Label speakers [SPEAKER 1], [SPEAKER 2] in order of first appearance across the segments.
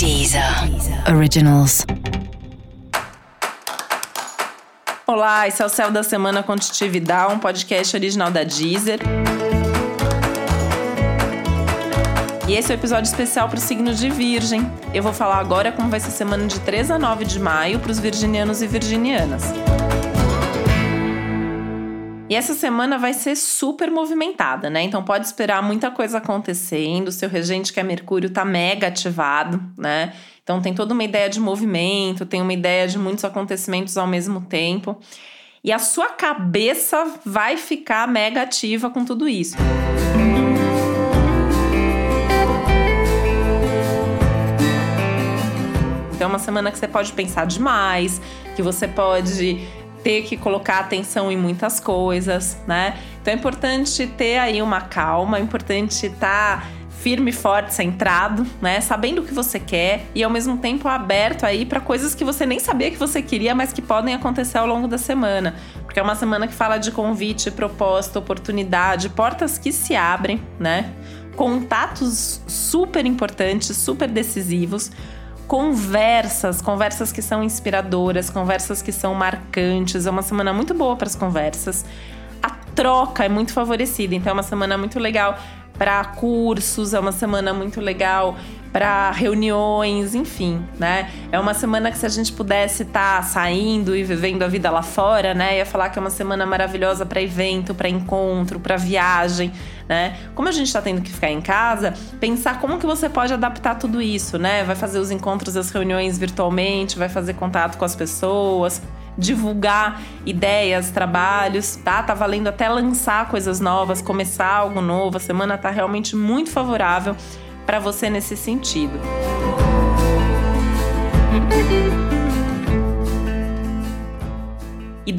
[SPEAKER 1] Deezer Originals.
[SPEAKER 2] Olá, esse é o Céu da Semana com Titividade, um podcast original da Deezer. E esse é o um episódio especial para o signo de Virgem. Eu vou falar agora como vai ser a semana de 3 a 9 de maio para os virginianos e virginianas. E essa semana vai ser super movimentada, né? Então pode esperar muita coisa acontecendo. Seu regente, que é Mercúrio, tá mega ativado, né? Então tem toda uma ideia de movimento, tem uma ideia de muitos acontecimentos ao mesmo tempo. E a sua cabeça vai ficar mega ativa com tudo isso. Então é uma semana que você pode pensar demais, que você pode ter que colocar atenção em muitas coisas, né? Então é importante ter aí uma calma, é importante estar tá firme, forte, centrado, né? Sabendo o que você quer e ao mesmo tempo aberto aí para coisas que você nem sabia que você queria, mas que podem acontecer ao longo da semana. Porque é uma semana que fala de convite, proposta, oportunidade, portas que se abrem, né? Contatos super importantes, super decisivos conversas, conversas que são inspiradoras, conversas que são marcantes. É uma semana muito boa para as conversas. A troca é muito favorecida, então é uma semana muito legal para cursos, é uma semana muito legal para reuniões, enfim, né? É uma semana que se a gente pudesse estar tá saindo e vivendo a vida lá fora, né, ia falar que é uma semana maravilhosa para evento, para encontro, para viagem, né? Como a gente está tendo que ficar em casa, pensar como que você pode adaptar tudo isso, né? Vai fazer os encontros, as reuniões virtualmente, vai fazer contato com as pessoas, divulgar ideias, trabalhos, tá? Tá valendo até lançar coisas novas, começar algo novo. A semana tá realmente muito favorável para você nesse sentido.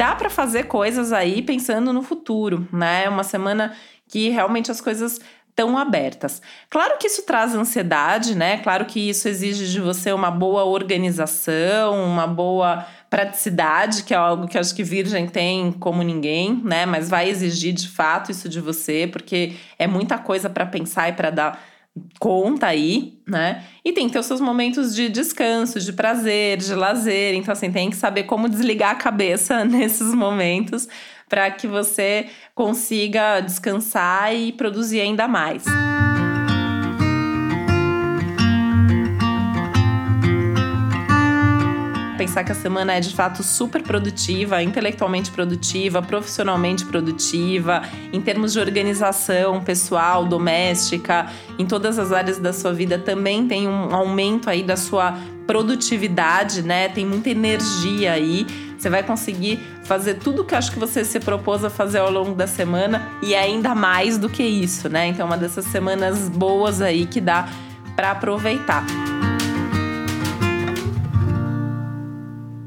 [SPEAKER 2] Dá para fazer coisas aí pensando no futuro, né? Uma semana que realmente as coisas estão abertas. Claro que isso traz ansiedade, né? Claro que isso exige de você uma boa organização, uma boa praticidade, que é algo que acho que Virgem tem como ninguém, né? Mas vai exigir de fato isso de você, porque é muita coisa para pensar e para dar conta aí, né? E tem que ter os seus momentos de descanso, de prazer, de lazer. Então, assim, tem que saber como desligar a cabeça nesses momentos para que você consiga descansar e produzir ainda mais. Pensar que a semana é de fato super produtiva, intelectualmente produtiva, profissionalmente produtiva, em termos de organização pessoal, doméstica, em todas as áreas da sua vida também tem um aumento aí da sua produtividade, né? Tem muita energia aí. Você vai conseguir fazer tudo que acho que você se propôs a fazer ao longo da semana e ainda mais do que isso, né? Então, uma dessas semanas boas aí que dá para aproveitar.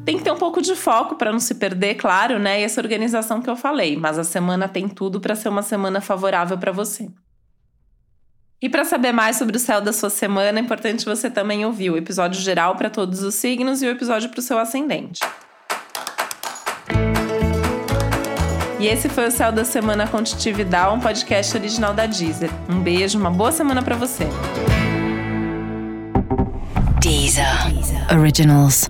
[SPEAKER 2] Tem que ter um pouco de foco para não se perder, claro, né? E essa organização que eu falei, mas a semana tem tudo para ser uma semana favorável para você. E para saber mais sobre o céu da sua semana, é importante você também ouvir o episódio geral para todos os signos e o episódio para o seu ascendente. E esse foi o Céu da Semana com um podcast original da Deezer. Um beijo, uma boa semana para você.
[SPEAKER 1] Deezer. Originals.